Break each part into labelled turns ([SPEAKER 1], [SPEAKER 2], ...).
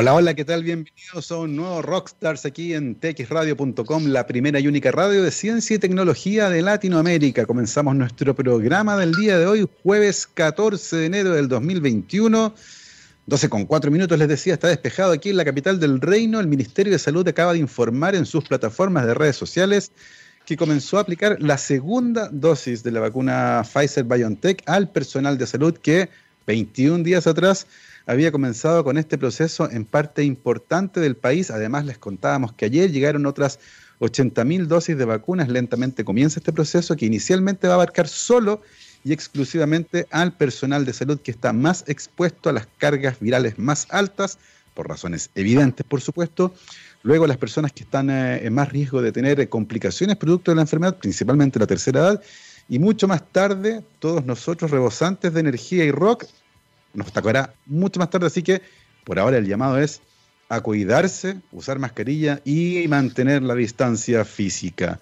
[SPEAKER 1] Hola, hola, ¿qué tal? Bienvenidos a un nuevo Rockstars aquí en txradio.com, la primera y única radio de ciencia y tecnología de Latinoamérica. Comenzamos nuestro programa del día de hoy, jueves 14 de enero del 2021. 12 con 4 minutos, les decía, está despejado aquí en la capital del reino. El Ministerio de Salud acaba de informar en sus plataformas de redes sociales que comenzó a aplicar la segunda dosis de la vacuna Pfizer BioNTech al personal de salud que 21 días atrás había comenzado con este proceso en parte importante del país. Además, les contábamos que ayer llegaron otras 80.000 dosis de vacunas. Lentamente comienza este proceso que inicialmente va a abarcar solo y exclusivamente al personal de salud que está más expuesto a las cargas virales más altas, por razones evidentes, por supuesto. Luego las personas que están eh, en más riesgo de tener eh, complicaciones producto de la enfermedad, principalmente la tercera edad. Y mucho más tarde, todos nosotros rebosantes de energía y rock, nos tocará mucho más tarde, así que por ahora el llamado es a cuidarse, usar mascarilla y mantener la distancia física.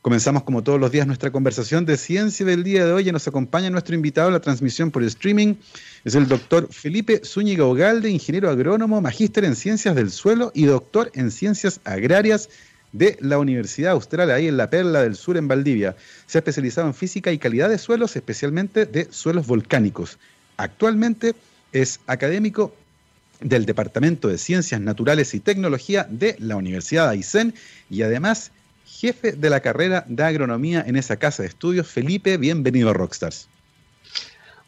[SPEAKER 1] Comenzamos como todos los días nuestra conversación de ciencia del día de hoy y nos acompaña nuestro invitado a la transmisión por streaming. Es el doctor Felipe Zúñiga Ogalde, ingeniero agrónomo, magíster en ciencias del suelo y doctor en ciencias agrarias de la Universidad Austral, ahí en la Perla del Sur, en Valdivia. Se ha especializado en física y calidad de suelos, especialmente de suelos volcánicos. Actualmente es académico del Departamento de Ciencias Naturales y Tecnología de la Universidad de Aysén y además jefe de la carrera de agronomía en esa casa de estudios. Felipe, bienvenido a Rockstars.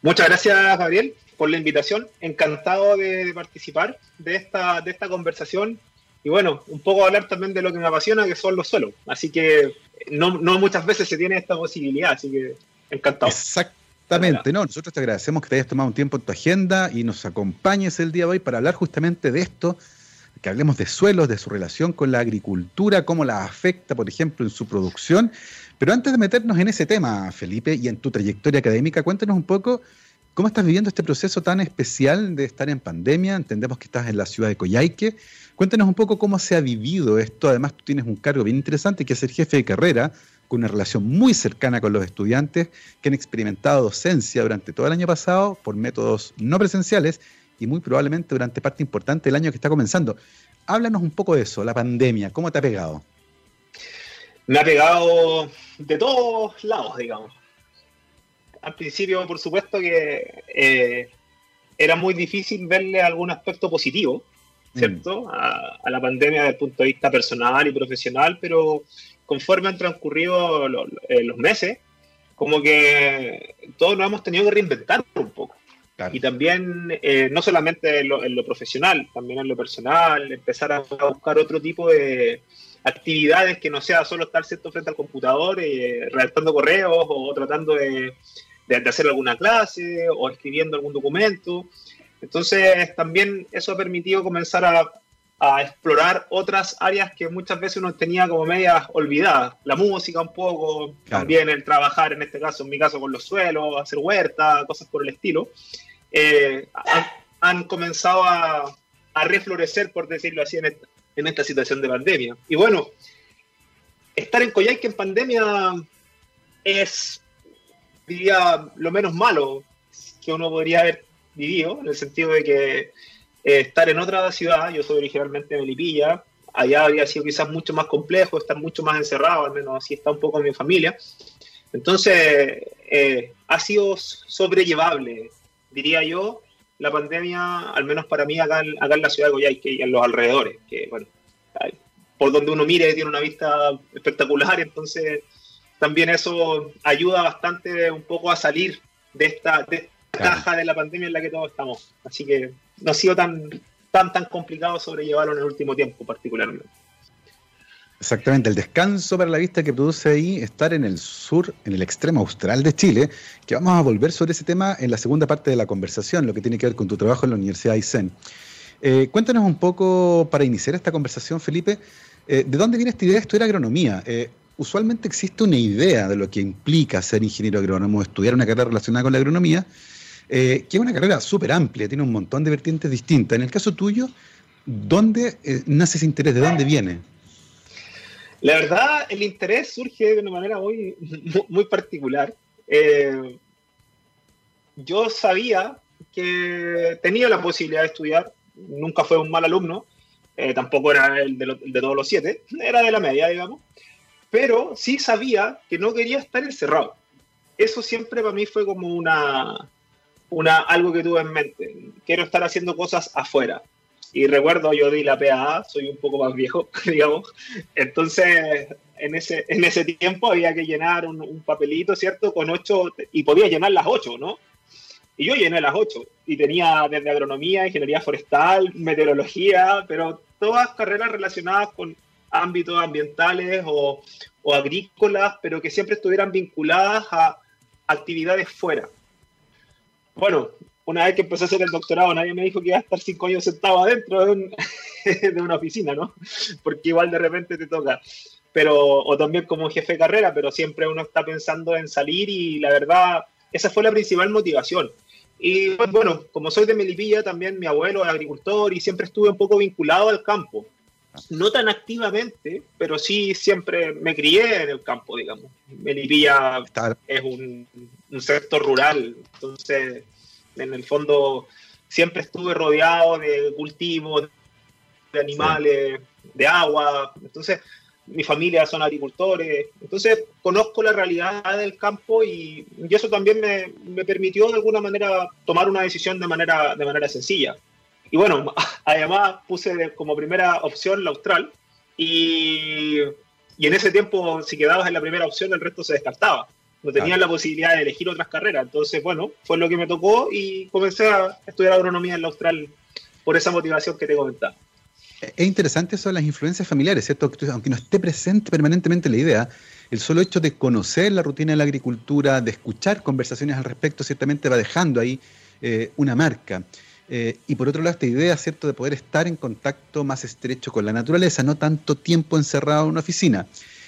[SPEAKER 2] Muchas gracias, Gabriel, por la invitación. Encantado de participar de esta, de esta conversación y bueno, un poco hablar también de lo que me apasiona, que son los suelos. Así que no, no muchas veces se tiene esta posibilidad, así que encantado.
[SPEAKER 1] Exactamente, no, nosotros te agradecemos que te hayas tomado un tiempo en tu agenda y nos acompañes el día de hoy para hablar justamente de esto, que hablemos de suelos, de su relación con la agricultura, cómo la afecta, por ejemplo, en su producción. Pero antes de meternos en ese tema, Felipe, y en tu trayectoria académica, cuéntanos un poco cómo estás viviendo este proceso tan especial de estar en pandemia. Entendemos que estás en la ciudad de Coyhaique. Cuéntanos un poco cómo se ha vivido esto. Además, tú tienes un cargo bien interesante que es ser jefe de carrera, con una relación muy cercana con los estudiantes que han experimentado docencia durante todo el año pasado por métodos no presenciales y muy probablemente durante parte importante del año que está comenzando. Háblanos un poco de eso, la pandemia, ¿cómo te ha pegado?
[SPEAKER 2] Me ha pegado de todos lados, digamos. Al principio, por supuesto que eh, era muy difícil verle algún aspecto positivo, ¿cierto? Mm. A, la pandemia desde el punto de vista personal y profesional, pero conforme han transcurrido eh, los meses, como que todos nos hemos tenido que reinventar un poco. Y también, eh, no solamente en lo, profesional, también en lo personal, empezar a, buscar otro tipo de actividades que no sea solo estar cierto frente al computador, eh, redactando correos o tratando de, hacer alguna clase o escribiendo algún documento. Entonces, también eso ha permitido comenzar a, explorar otras áreas que muchas veces uno tenía como medias olvidadas. La música un poco, también el trabajar, en este caso, en mi caso, con los suelos, hacer huerta, cosas por el estilo. Eh, han, comenzado a, reflorecer, por decirlo así, en esta, situación de pandemia. Y bueno, estar en Coyhaique en pandemia es, diría, lo menos malo que uno podría haber vivido, en el sentido de que eh, estar en otra ciudad, yo soy originalmente de Melipilla, allá habría sido quizás mucho más complejo, estar mucho más encerrado, al menos así está un poco mi familia. Entonces, eh, ha sido sobrellevable diría yo, la pandemia, al menos para mí, acá, acá en la ciudad de Coyhaique y en los alrededores, que bueno, por donde uno mire tiene una vista espectacular, entonces también eso ayuda bastante un poco a salir de esta, caja de la pandemia en la que todos estamos. Así que no ha sido tan, tan, tan complicado sobrellevarlo en el último tiempo particularmente.
[SPEAKER 1] Exactamente, el descanso para la vista que produce ahí estar en el sur, en el extremo austral de Chile, que vamos a volver sobre ese tema en la segunda parte de la conversación, lo que tiene que ver con tu trabajo en la Universidad de Aysén. Eh, cuéntanos un poco, para iniciar esta conversación, Felipe, eh, ¿de dónde viene esta idea de estudiar agronomía? Eh, usualmente existe una idea de lo que implica ser ingeniero agrónomo, estudiar una carrera relacionada con la agronomía, que es una carrera súper amplia, tiene un montón de vertientes distintas. En el caso tuyo, ¿dónde nace ese interés? ¿De dónde viene?
[SPEAKER 2] La verdad, el interés surge de una manera muy, muy particular. Eh, yo sabía que tenía la posibilidad de estudiar nunca fue un mal alumno, eh, tampoco era el de, de, todos los siete, era de la media, digamos, pero sí sabía que no quería estar encerrado. Eso siempre para mí fue como una, una, algo que tuve en mente. Quiero estar haciendo cosas afuera. Y recuerdo, yo di la PAA, soy un poco más viejo, digamos. Entonces, en ese, en ese tiempo había que llenar un, papelito, ¿cierto? Con ocho, y podía llenar las ocho, ¿no? Y yo llené las ocho. Y tenía desde agronomía, ingeniería forestal, meteorología, pero todas carreras relacionadas con ámbitos ambientales o, o agrícolas, pero que siempre estuvieran vinculadas a actividades fuera. Bueno, una vez que empecé a hacer el doctorado, nadie me dijo que iba a estar cinco años sentado adentro de, una oficina, ¿no? Porque igual de repente te toca. Pero, o también como jefe de carrera, pero siempre uno está pensando en salir y la verdad, esa fue la principal motivación. Y bueno, como soy de Melipilla, también mi abuelo es agricultor y siempre estuve un poco vinculado al campo. No tan activamente, pero sí siempre me crié en el campo, digamos. Melipilla es un, un sector rural, entonces en el fondo siempre estuve rodeado de cultivos, de animales, de agua. Entonces, mi familia son agricultores. Entonces, conozco la realidad del campo y, eso también me, me, permitió de alguna manera tomar una decisión de manera, de manera sencilla. Y bueno, además puse como primera opción la austral y, y en ese tiempo, si quedabas en la primera opción, el resto se descartaba no tenía la posibilidad de elegir otras carreras. Entonces, bueno, fue lo que me tocó y comencé a estudiar agronomía en la Austral por esa motivación que te comentaba.
[SPEAKER 1] Es interesante eso de las influencias familiares, ¿cierto? Aunque no esté presente permanentemente la idea, el solo hecho de conocer la rutina de la agricultura, de escuchar conversaciones al respecto, ciertamente va dejando ahí eh, una marca. Eh, y por otro lado, esta idea, ¿cierto?, de poder estar en contacto más estrecho con la naturaleza, no tanto tiempo encerrado en una oficina.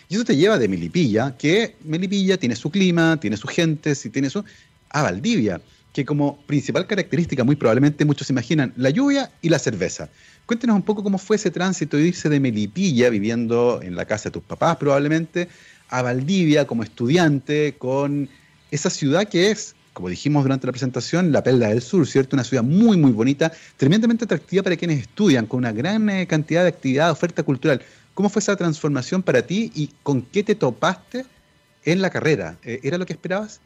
[SPEAKER 1] Y eso te lleva de Melipilla, que Melipilla tiene su clima, tiene su gente, y tiene su... a Valdivia, que como principal característica, muy probablemente muchos imaginan, la lluvia y la cerveza. Cuéntenos un poco cómo fue ese tránsito de irse de Melipilla, viviendo en la casa de tus papás probablemente, a Valdivia como estudiante, con esa ciudad que es, como dijimos durante la presentación, la Perla del Sur, ¿cierto? Una ciudad muy, muy bonita, tremendamente atractiva para quienes estudian, con una gran eh, cantidad de actividad, oferta cultural. ¿Cómo fue esa transformación para ti y con qué te topaste en la carrera? Eh, ¿Era lo que esperabas?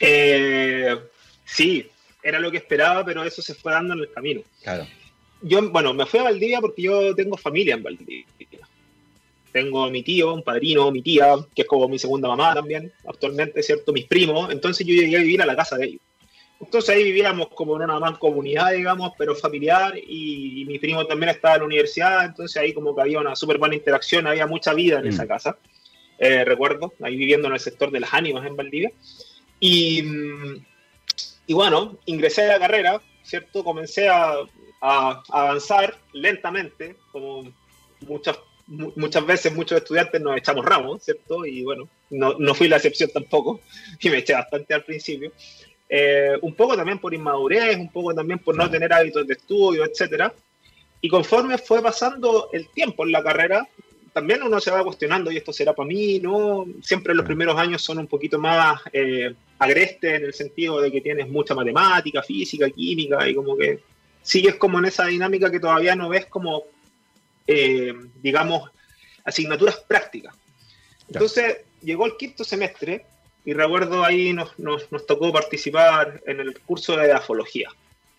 [SPEAKER 2] Eh, sí, era lo que esperaba, pero eso se fue dando en el camino.
[SPEAKER 1] Claro.
[SPEAKER 2] Yo, bueno, me fui a Valdivia porque yo tengo familia en Valdivia. Tengo mi tío, un padrino, mi tía, que es como mi segunda mamá también, actualmente, ¿cierto? Mis primos. Entonces yo llegué a vivir a la casa de ellos. Entonces ahí vivíamos como en una comunidad, digamos, pero familiar, y, mi primo también estaba en la universidad, entonces ahí como que había una súper buena interacción, había mucha vida en esa mm. casa, eh, recuerdo, ahí viviendo en el sector de las ánimas en Valdivia. Y, y bueno, ingresé a la carrera, ¿cierto? Comencé a, a, avanzar lentamente, como muchas, muchas veces muchos estudiantes nos echamos ramos, ¿cierto? Y bueno, no, no fui la excepción tampoco, y me eché bastante al principio. Eh, un poco también por inmadurez, un poco también por no tener hábitos de estudio, etcétera. Y conforme fue pasando el tiempo en la carrera, también uno se va cuestionando, ¿y esto será para mí? ¿No? Siempre los primeros años son un poquito más eh, agrestes en el sentido de que tienes mucha matemática, física, química, y como que sigues como en esa dinámica que todavía no ves como, eh, digamos, asignaturas prácticas. Entonces, llegó el quinto semestre y recuerdo ahí nos, nos, tocó participar en el curso de afología,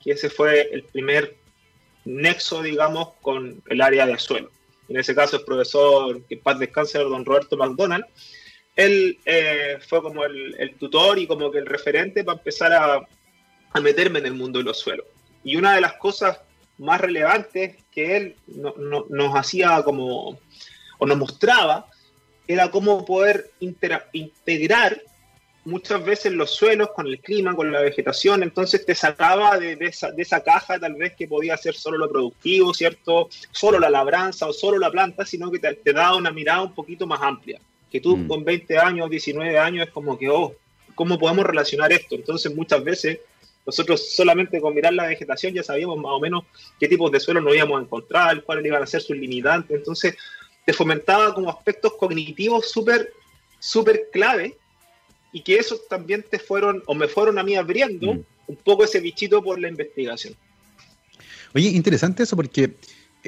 [SPEAKER 2] que ese fue el primer nexo, digamos, con el área de suelo. En ese caso, el profesor, que paz descanse, don Roberto McDonald, él eh, fue como el, tutor y como que el referente para empezar a, a, meterme en el mundo de los suelos. Y una de las cosas más relevantes que él nos hacía como, o nos mostraba, era cómo poder integrar muchas veces los suelos con el clima, con la vegetación, entonces te sacaba de, esa, caja tal vez que podía ser solo lo productivo, ¿cierto? Solo la labranza o solo la planta, sino que te, daba una mirada un poquito más amplia. Que tú mm. con 20 años, 19 años es como que, oh, ¿cómo podemos relacionar esto? Entonces muchas veces nosotros solamente con mirar la vegetación ya sabíamos más o menos qué tipos de suelo nos íbamos a encontrar, cuáles iban a ser sus limitantes, entonces te fomentaba como aspectos cognitivos súper, súper clave y que esos también te fueron o me fueron a mí abriendo mm. un poco ese bichito por la investigación.
[SPEAKER 1] Oye, interesante eso porque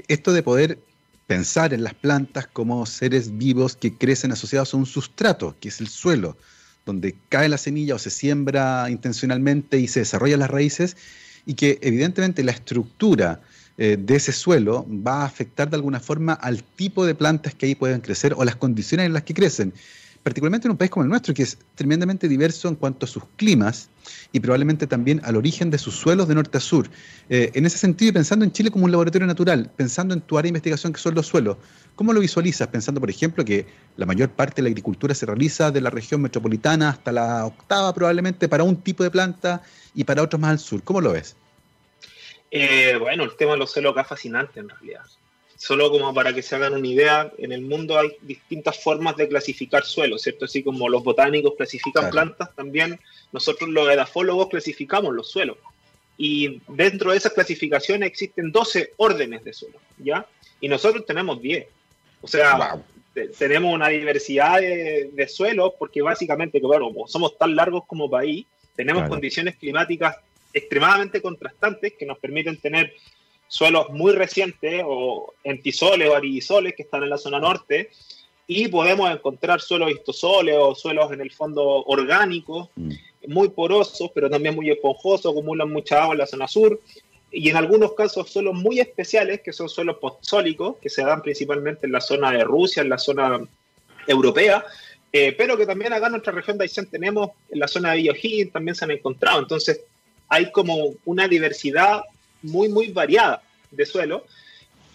[SPEAKER 1] esto de poder pensar en las plantas como seres vivos que crecen asociados a un sustrato, que es el suelo, donde cae la semilla o se siembra intencionalmente y se desarrollan las raíces, y que evidentemente la estructura eh, de ese suelo va a afectar de alguna forma al tipo de plantas que ahí pueden crecer o las condiciones en las que crecen particularmente en un país como el nuestro, que es tremendamente diverso en cuanto a sus climas y probablemente también al origen de sus suelos de norte a sur. Eh, en ese sentido, pensando en Chile como un laboratorio natural, pensando en tu área de investigación que son los suelos, ¿cómo lo visualizas? Pensando, por ejemplo, que la mayor parte de la agricultura se realiza de la región metropolitana hasta la octava probablemente para un tipo de planta y para otros más al sur. ¿Cómo lo ves?
[SPEAKER 2] Eh, bueno, el tema de los suelos acá es fascinante en realidad. Solo como para que se hagan una idea, en el mundo hay distintas formas de clasificar suelos, ¿cierto? Así como los botánicos clasifican plantas, también nosotros los edafólogos clasificamos los suelos. Y dentro de esas clasificaciones existen 12 órdenes de suelo, ¿ya? Y nosotros tenemos 10. O sea, tenemos una diversidad de, suelos porque básicamente, bueno, somos tan largos como país, tenemos condiciones climáticas extremadamente contrastantes que nos permiten tener suelos muy recientes o entisoles o arisoles que están en la zona norte y podemos encontrar suelos histosoles o suelos en el fondo orgánicos, mm. muy porosos, pero también muy esponjosos, acumulan mucha agua en la zona sur, y en algunos casos suelos muy especiales, que son suelos postsólicos, que se dan principalmente en la zona de Rusia, en la zona europea, eh, pero que también acá en nuestra región de Aysén tenemos, en la zona de Villojín también se han encontrado. Entonces, hay como una diversidad muy, muy variada de suelo.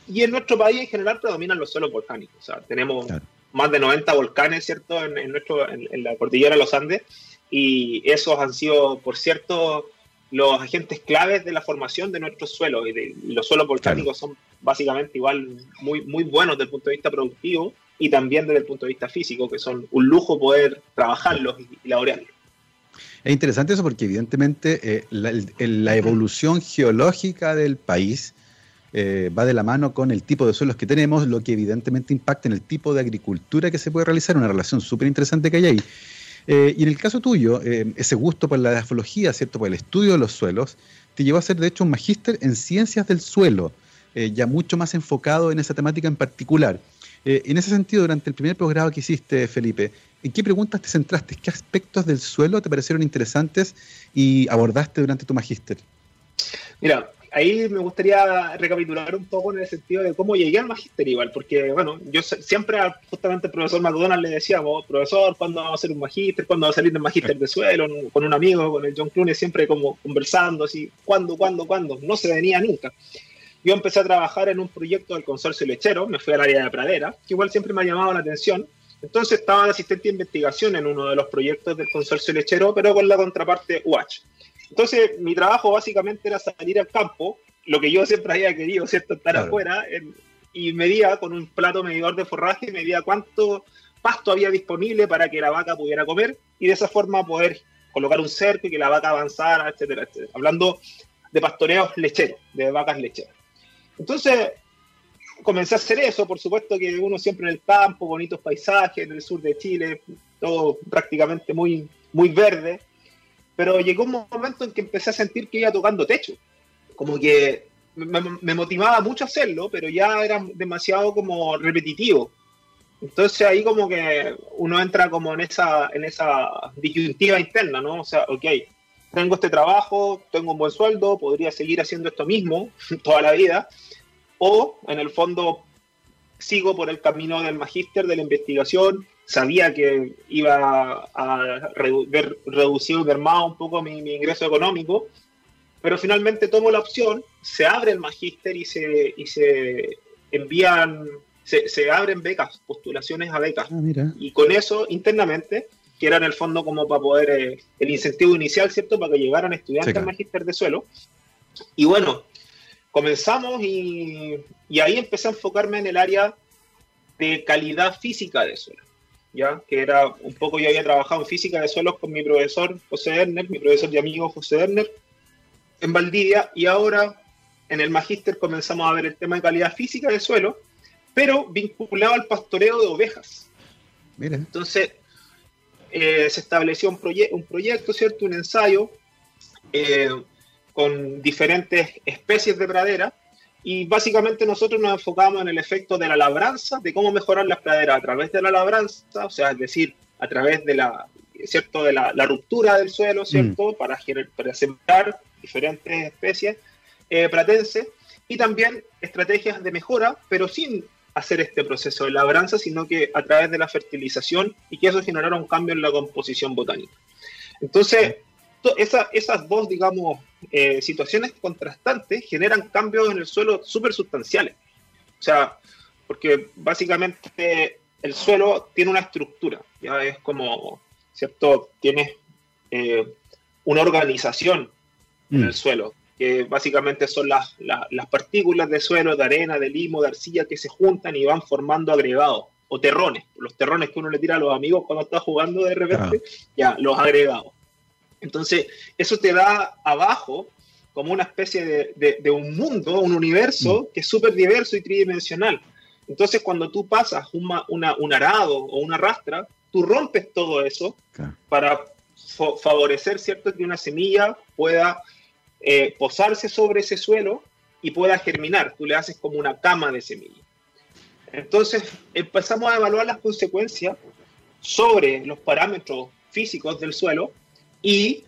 [SPEAKER 2] Y en nuestro país en general predominan los suelos volcánicos. O sea, tenemos más de 90 volcanes, ¿cierto?, en, nuestro, en, la cordillera de los Andes. Y esos han sido, por cierto, los agentes claves de la formación de nuestros suelos. Y, los suelos volcánicos son básicamente igual muy, muy buenos desde el punto de vista productivo y también desde el punto de vista físico, que son un lujo poder trabajarlos y, y laborearlos.
[SPEAKER 1] Es interesante eso porque evidentemente eh, la, evolución geológica del país eh, va de la mano con el tipo de suelos que tenemos, lo que evidentemente impacta en el tipo de agricultura que se puede realizar, una relación súper interesante que hay ahí. Eh, y en el caso tuyo, ese gusto por la edafología, ¿cierto? por el estudio de los suelos, te llevó a ser de hecho un magíster en ciencias del suelo, ya mucho más enfocado en esa temática en particular. en ese sentido, durante el primer programa que hiciste, Felipe, ¿En qué preguntas te centraste? ¿Qué aspectos del suelo te parecieron interesantes y abordaste durante tu magíster?
[SPEAKER 2] Mira, ahí me gustaría recapitular un poco en el sentido de cómo llegué al magíster igual, porque bueno, yo siempre justamente al profesor McDonald le decíamos, profesor, ¿cuándo vamos a hacer un magíster? ¿Cuándo va a salir el magíster de suelo? Con un amigo, con el John Clooney, siempre como conversando así, ¿cuándo, cuándo, cuándo? No se venía nunca. Yo empecé a trabajar en un proyecto del consorcio lechero, me fui al área de pradera, que igual siempre me ha llamado la atención, entonces estaba de asistente de investigación en uno de los proyectos del consorcio lechero, pero con la contraparte UH. Entonces mi trabajo básicamente era salir al campo, lo que yo siempre había querido, ¿cierto? Estar afuera, y medía con un plato medidor de forraje, medía cuánto pasto había disponible para que la vaca pudiera comer y de esa forma poder colocar un cerco y que la vaca avanzara, etcétera, etcétera. Hablando de pastoreos lecheros, de vacas lecheras. Entonces, comencé a hacer eso, por supuesto que uno siempre en el campo, bonitos paisajes en el sur de Chile, todo prácticamente muy, muy verde, pero llegó un momento en que empecé a sentir que iba tocando techo, como que me, motivaba mucho hacerlo, pero ya era demasiado como repetitivo. Entonces ahí como que uno entra como en esa, en esa disyuntiva interna, ¿no? O sea, ok, tengo este trabajo, tengo un buen sueldo, podría seguir haciendo esto mismo toda la vida, o en el fondo sigo por el camino del magíster, de la investigación, sabía que iba a ver reducido, mermado un poco mi, ingreso económico, pero finalmente tomo la opción, se abre el magíster y se, y se envían, se, abren becas, postulaciones a becas. Ah, y con eso, internamente, que era en el fondo como para poder, eh, el incentivo inicial, ¿cierto? Para que llegaran estudiantes al magíster de suelo. Y bueno, comenzamos y, ahí empecé a enfocarme en el área de calidad física de suelo, ¿ya? Que era un poco, yo había trabajado en física de suelos con mi profesor José Erner, mi profesor de amigo José Erner, en Valdivia, y ahora en el magíster comenzamos a ver el tema de calidad física de suelo, pero vinculado al pastoreo de ovejas. Entonces, eh, se estableció un, un proyecto, ¿cierto? Un ensayo. Eh, con diferentes especies de pradera y básicamente nosotros nos enfocamos en el efecto de la labranza, de cómo mejorar las praderas a través de la labranza, o sea, es decir, a través de la, ¿cierto? De la, ruptura del suelo, mm. ¿cierto? Para, para sembrar diferentes especies eh, pratenses y también estrategias de mejora, pero sin hacer este proceso de labranza, sino que a través de la fertilización y que eso generara un cambio en la composición botánica. Entonces, esas dos, digamos, eh, situaciones contrastantes generan cambios en el suelo súper sustanciales. O sea, porque básicamente el suelo tiene una estructura, ya es como, ¿cierto? Tiene eh, una organización en el mm. suelo, que básicamente son las, las, partículas de suelo, de arena, de limo, de arcilla que se juntan y van formando agregados o terrones, los terrones que uno le tira a los amigos cuando está jugando de repente, ya, los agregados. Entonces, eso te da abajo como una especie de, un mundo, un universo mm. que es súper diverso y tridimensional. Entonces, cuando tú pasas un arado o una rastra, tú rompes todo eso para favorecer, ¿cierto?, que una semilla pueda eh, posarse sobre ese suelo y pueda germinar. Tú le haces como una cama de semilla. Entonces, empezamos a evaluar las consecuencias sobre los parámetros físicos del suelo y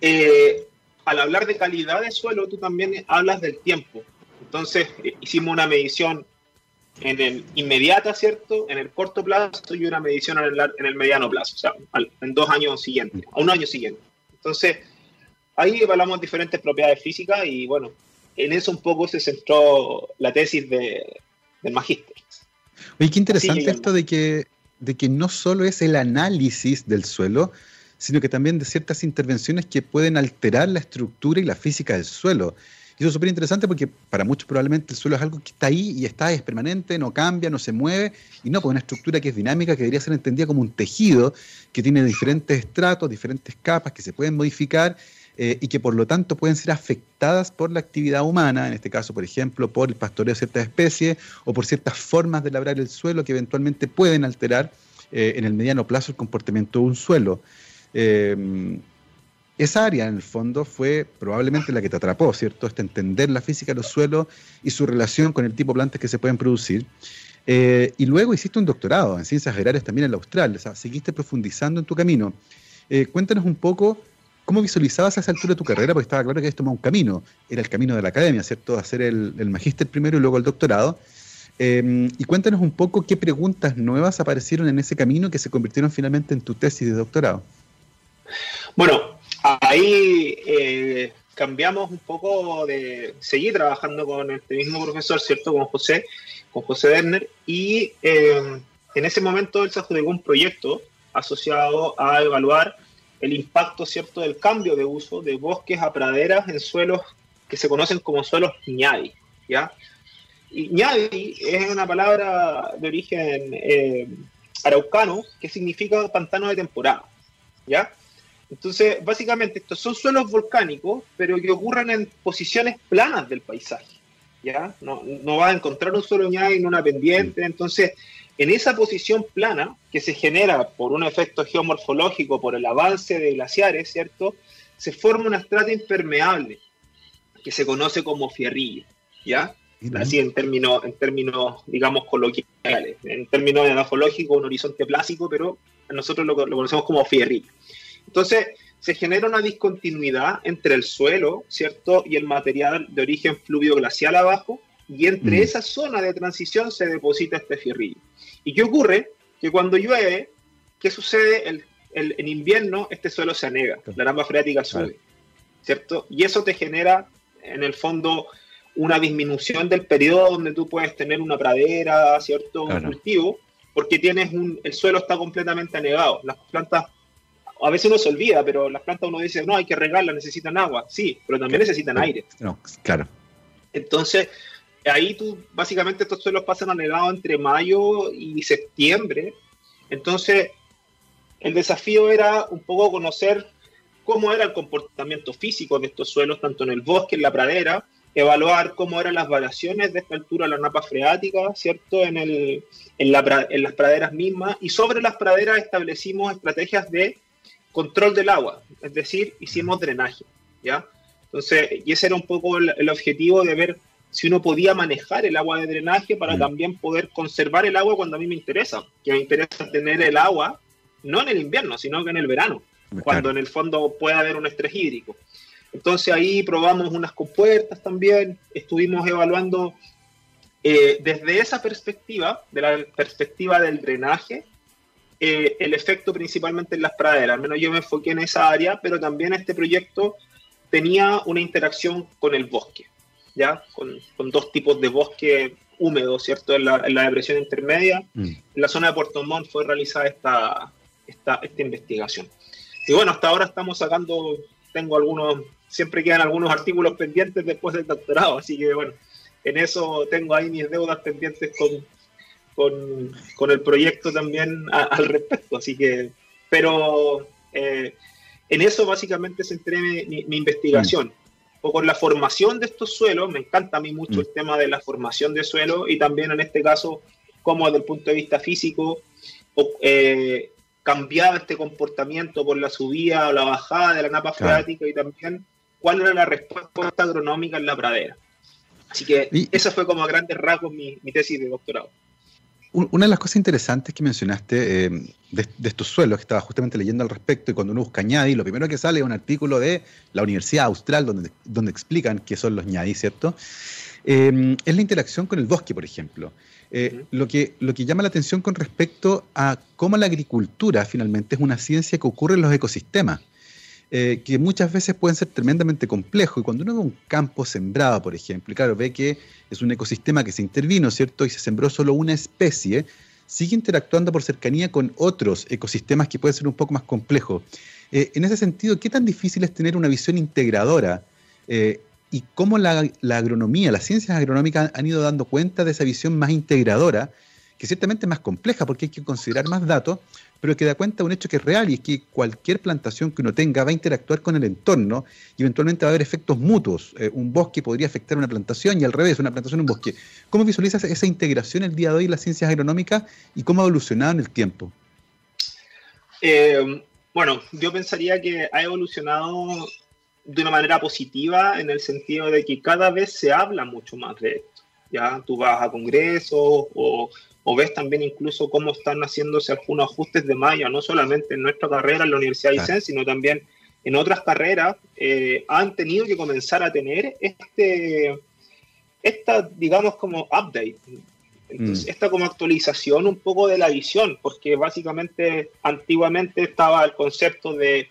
[SPEAKER 2] eh, al hablar de calidad de suelo, tú también hablas del tiempo. Entonces, eh, hicimos una medición en el inmediata, ¿cierto? En el corto plazo y una medición en el, en el mediano plazo, o sea, en dos años siguientes, a un año siguiente. Entonces, ahí evaluamos diferentes propiedades físicas y bueno, en eso un poco se centró la tesis de, del magíster.
[SPEAKER 1] Oye, qué interesante esto de que, de que no solo es el análisis del suelo, sino que también de ciertas intervenciones que pueden alterar la estructura y la física del suelo. Y eso es súper interesante porque para muchos probablemente el suelo es algo que está ahí y está, es permanente, no cambia, no se mueve, y no, pues una estructura que es dinámica, que debería ser entendida como un tejido que tiene diferentes estratos, diferentes capas que se pueden modificar eh, y que por lo tanto pueden ser afectadas por la actividad humana, en este caso, por ejemplo, por el pastoreo de ciertas especies o por ciertas formas de labrar el suelo que eventualmente pueden alterar eh, en el mediano plazo el comportamiento de un suelo. Eh, esa área, en el fondo, fue probablemente la que te atrapó, ¿cierto? Este entender la física de los suelos y su relación con el tipo de plantas que se pueden producir. Eh, y luego hiciste un doctorado en ciencias agrarias también en la Austral, o sea, seguiste profundizando en tu camino. Eh, cuéntanos un poco cómo visualizabas a esa altura de tu carrera, porque estaba claro que habías tomado un camino, era el camino de la academia, ¿cierto? Hacer el, el magíster primero y luego el doctorado. y cuéntanos un poco qué preguntas nuevas aparecieron en ese camino que se convirtieron finalmente en tu tesis de doctorado.
[SPEAKER 2] Bueno, ahí eh, cambiamos un poco de seguir trabajando con este mismo profesor, ¿cierto? Con José, con José Werner, y eh, en ese momento él se adjudicó un proyecto asociado a evaluar el impacto, ¿cierto?, del cambio de uso de bosques a praderas en suelos que se conocen como suelos ñadi, ¿ya? Y ñadi es una palabra de origen eh, araucano que significa pantano de temporada, ¿ya? Entonces, básicamente, estos son suelos volcánicos, pero que ocurren en posiciones planas del paisaje. ¿ya? No, no vas a encontrar un suelo en una pendiente. Entonces, en esa posición plana, que se genera por un efecto geomorfológico, por el avance de glaciares, ¿cierto? Se forma una estrata impermeable, que se conoce como fierrilla, ¿ya? Así en términos, en términos, digamos, coloquiales. En términos anafológicos, un horizonte plástico, pero nosotros lo, lo conocemos como fierrilla. Entonces, se genera una discontinuidad entre el suelo, ¿cierto? Y el material de origen fluvio glacial abajo, y entre mm. esa zona de transición se deposita este fierrillo. ¿Y qué ocurre? Que cuando llueve, ¿qué sucede? El, en invierno este suelo se anega, la rama freática sube, ¿cierto? Y eso te genera, en el fondo, una disminución del periodo donde tú puedes tener una pradera, ¿cierto? Un cultivo, porque tienes un, el suelo está completamente anegado. Las plantas a veces uno se olvida, pero las plantas uno dice, no, hay que regarlas, necesitan agua. Sí, pero también necesitan aire.
[SPEAKER 1] No, claro.
[SPEAKER 2] Entonces, ahí tú, básicamente estos suelos pasan anegado entre mayo y septiembre. Entonces, el desafío era un poco conocer cómo era el comportamiento físico de estos suelos, tanto en el bosque, en la pradera, evaluar cómo eran las variaciones de esta altura de la napa freática, ¿cierto? En, el, en, la, en las praderas mismas. Y sobre las praderas establecimos estrategias de control del agua, es decir, hicimos drenaje, ¿ya? Entonces, y ese era un poco el, objetivo de ver si uno podía manejar el agua de drenaje para mm. también poder conservar el agua cuando a mí me interesa, que me interesa tener el agua no en el invierno, sino que en el verano, cuando en el fondo puede haber un estrés hídrico. Entonces ahí probamos unas compuertas también, estuvimos evaluando eh, desde esa perspectiva, de la perspectiva del drenaje, eh, el efecto principalmente en las praderas. Al menos yo me enfoqué en esa área, pero también este proyecto tenía una interacción con el bosque, ¿ya? Con, dos tipos de bosque húmedo, ¿cierto? En la, depresión intermedia. Mm. En la zona de Puerto Montt fue realizada esta, esta, esta investigación. Y bueno, hasta ahora estamos sacando, tengo algunos, siempre quedan algunos artículos pendientes después del doctorado, así que bueno, en eso tengo ahí mis deudas pendientes con, con, el proyecto también al respecto, así que, pero eh, en eso básicamente centré mi, mi investigación. O con la formación de estos suelos, me encanta a mí mucho el mm. tema de la formación de suelo y también en este caso, como desde el punto de vista físico, eh, cambiaba este comportamiento por la subida o la bajada de la napa freática y también cuál era la respuesta agronómica en la pradera. Así que esa fue como a grandes rasgos mi, tesis de doctorado.
[SPEAKER 1] Una de las cosas interesantes que mencionaste eh, de, estos suelos, que estaba justamente leyendo al respecto, y cuando uno busca ñadi, lo primero que sale es un artículo de la Universidad Austral donde, donde explican qué son los ñadi, ¿cierto? Eh, es la interacción con el bosque, por ejemplo. Eh, lo, que, lo que llama la atención con respecto a cómo la agricultura finalmente es una ciencia que ocurre en los ecosistemas, eh, que muchas veces pueden ser tremendamente complejos. Y cuando uno ve un campo sembrado, por ejemplo, y claro, ve que es un ecosistema que se intervino, ¿cierto? Y se sembró solo una especie, sigue interactuando por cercanía con otros ecosistemas que pueden ser un poco más complejos. Eh, en ese sentido, ¿qué tan difícil es tener una visión integradora y cómo la, agronomía, las ciencias agronómicas han ido dando cuenta de esa visión más integradora, que ciertamente es más compleja porque hay que considerar más datos, pero que da cuenta de un hecho que es real y es que cualquier plantación que uno tenga va a interactuar con el entorno y eventualmente va a haber efectos mutuos. Eh, un bosque podría afectar a una plantación y al revés, una plantación a un bosque. ¿Cómo visualizas esa integración el día de hoy en las ciencias agronómicas y cómo ha evolucionado en el tiempo?
[SPEAKER 2] Eh, bueno, yo pensaría que ha evolucionado de una manera positiva en el sentido de que cada vez se habla mucho más de esto. Ya tú vas a congresos o, o ves también incluso cómo están haciéndose algunos ajustes de malla, no solamente en nuestra carrera en la Universidad de Isen, sino también en otras carreras, eh, han tenido que comenzar a tener este, esta, digamos, como update. Entonces, mm. esta como actualización un poco de la visión, porque básicamente antiguamente estaba el concepto de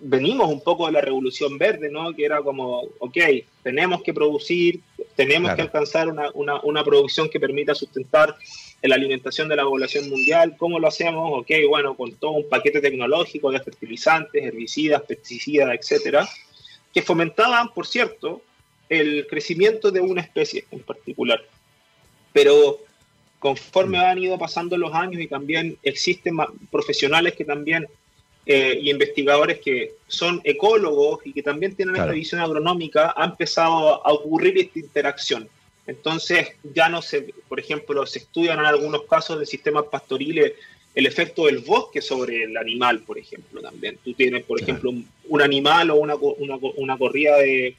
[SPEAKER 2] venimos un poco de la revolución verde, ¿no? Que era como, ok, tenemos que producir, tenemos que alcanzar una, una, una, producción que permita sustentar la alimentación de la población mundial. ¿Cómo lo hacemos? Ok, bueno, con todo un paquete tecnológico de fertilizantes, herbicidas, pesticidas, etcétera, que fomentaban, por cierto, el crecimiento de una especie en particular. Pero conforme mm. han ido pasando los años y también existen profesionales que también eh, y investigadores que son ecólogos y que también tienen esta visión agronómica, ha empezado a ocurrir esta interacción. Entonces, ya no se, por ejemplo, se estudian en algunos casos de sistemas pastoriles el efecto del bosque sobre el animal, por ejemplo, también. Tú tienes, por ejemplo, un, animal o una, una, una, corrida de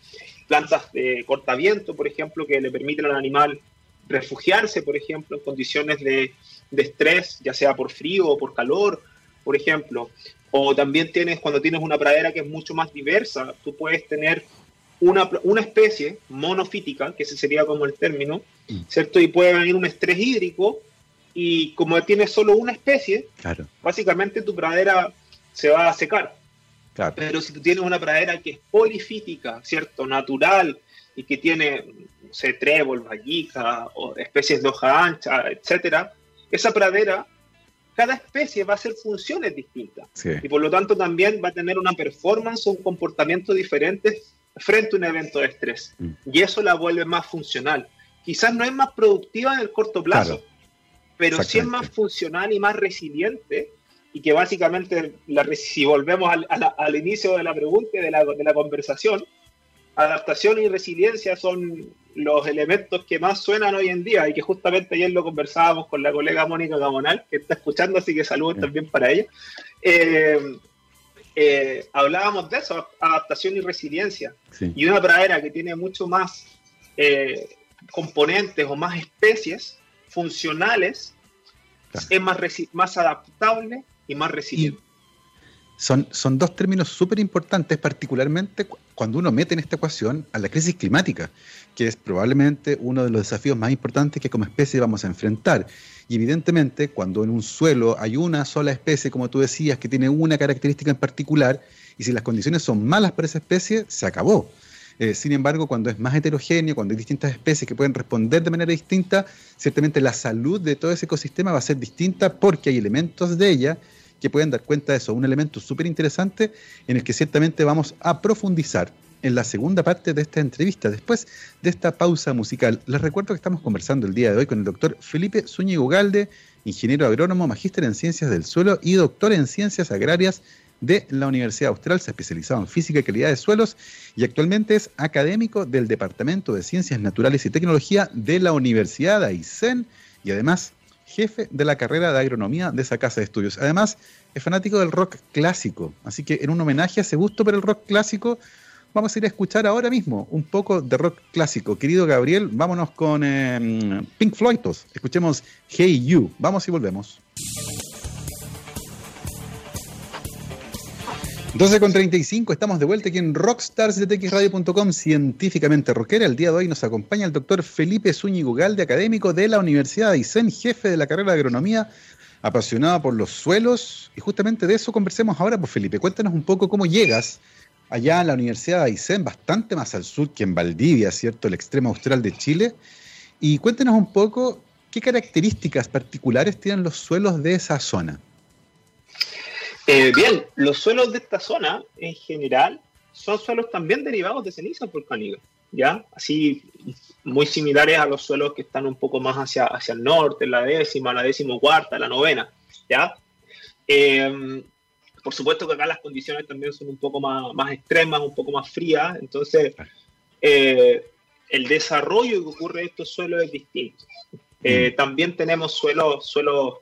[SPEAKER 2] plantas de cortaviento, por ejemplo, que le permiten al animal refugiarse, por ejemplo, en condiciones de, de estrés, ya sea por frío o por calor, por ejemplo. O también tienes, cuando tienes una pradera que es mucho más diversa, tú puedes tener una, una especie monofítica, que ese sería como el término, mm. ¿cierto? Y puede venir un estrés hídrico y como tienes solo una especie, básicamente tu pradera se va a secar. Pero si tú tienes una pradera que es polifítica, ¿cierto? Natural y que tiene, no sé, trébol, vallica o especies de hoja ancha, etcétera, esa pradera cada especie va a hacer funciones distintas. Y por lo tanto también va a tener una performance o un comportamiento diferente frente a un evento de estrés. Mm. Y eso la vuelve más funcional. Quizás no es más productiva en el corto plazo, pero sí es más funcional y más resiliente. Y que básicamente, la, si volvemos al, al, inicio de la pregunta de la, de la conversación, adaptación y resiliencia son los elementos que más suenan hoy en día y que justamente ayer lo conversábamos con la colega Mónica Gamonal, que está escuchando, así que saludos también para ella. Eh, eh, hablábamos de eso, adaptación y resiliencia. Y una pradera que tiene mucho más eh, componentes o más especies funcionales es más, más adaptable y más resiliente.
[SPEAKER 1] son, son dos términos súper importantes, particularmente cuando uno mete en esta ecuación a la crisis climática, que es probablemente uno de los desafíos más importantes que como especie vamos a enfrentar. Y evidentemente, cuando en un suelo hay una sola especie, como tú decías, que tiene una característica en particular, y si las condiciones son malas para esa especie, se acabó. Eh, sin embargo, cuando es más heterogéneo, cuando hay distintas especies que pueden responder de manera distinta, ciertamente la salud de todo ese ecosistema va a ser distinta porque hay elementos de ella que pueden dar cuenta de eso. Un elemento súper interesante en el que ciertamente vamos a profundizar en la segunda parte de esta entrevista, después de esta pausa musical. Les recuerdo que estamos conversando el día de hoy con el doctor Felipe Zúñiga Ugalde, ingeniero agrónomo, magíster en ciencias del suelo y doctor en ciencias agrarias de la Universidad Austral, se ha especializado en física y calidad de suelos y actualmente es académico del Departamento de Ciencias Naturales y Tecnología de la Universidad de Aysén y además jefe de la carrera de agronomía de esa casa de estudios. Además, es fanático del rock clásico, así que en un homenaje a ese gusto por el rock clásico, vamos a ir a escuchar ahora mismo un poco de rock clásico. Querido Gabriel, vámonos con eh, Pink Floyd. Escuchemos Hey You. Vamos y volvemos. 12 con 35, estamos de vuelta aquí en rockstarsdetxradio.com, científicamente rockera. El día de hoy nos acompaña el doctor Felipe Zúñiga Galde, académico de la Universidad de Aysén, jefe de la carrera de agronomía, apasionado por los suelos. Y justamente de eso conversemos ahora, pues Felipe, cuéntanos un poco cómo llegas allá a la Universidad de Aysén, bastante más al sur que en Valdivia, ¿cierto? El extremo austral de Chile. Y cuéntenos un poco qué características particulares tienen los suelos de esa zona.
[SPEAKER 2] Eh, bien, los suelos de esta zona, en general, son suelos también derivados de cenizas volcánicas, ¿ya? Así, muy similares a los suelos que están un poco más hacia, hacia el norte, la décima, la decimocuarta, la novena, ¿ya? Eh, por supuesto que acá las condiciones también son un poco más, más extremas, un poco más frías, entonces eh, el desarrollo que ocurre en estos suelos es distinto. Mm. También tenemos suelos, suelos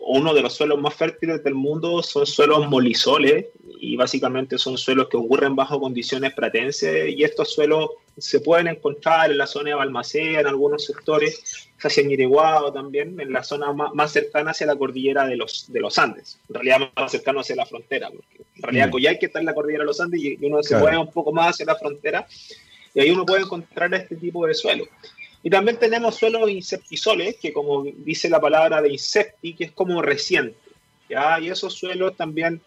[SPEAKER 2] uno de los suelos más fértiles del mundo son suelos molisoles y básicamente son suelos que ocurren bajo condiciones pratenses y estos suelos se pueden encontrar en la zona de Balmaceda, en algunos sectores, hacia Ñireguado también, en la zona más, cercana hacia la cordillera de los, de los Andes, en realidad más cercano hacia la frontera, porque en realidad mm. Coyhaique está en la cordillera de los Andes y uno se mueve un poco más hacia la frontera y ahí uno puede encontrar este tipo de suelo. Y también tenemos suelos insectisoles, que como dice la palabra de insecti, que es como reciente. ¿ya? Y esos suelos también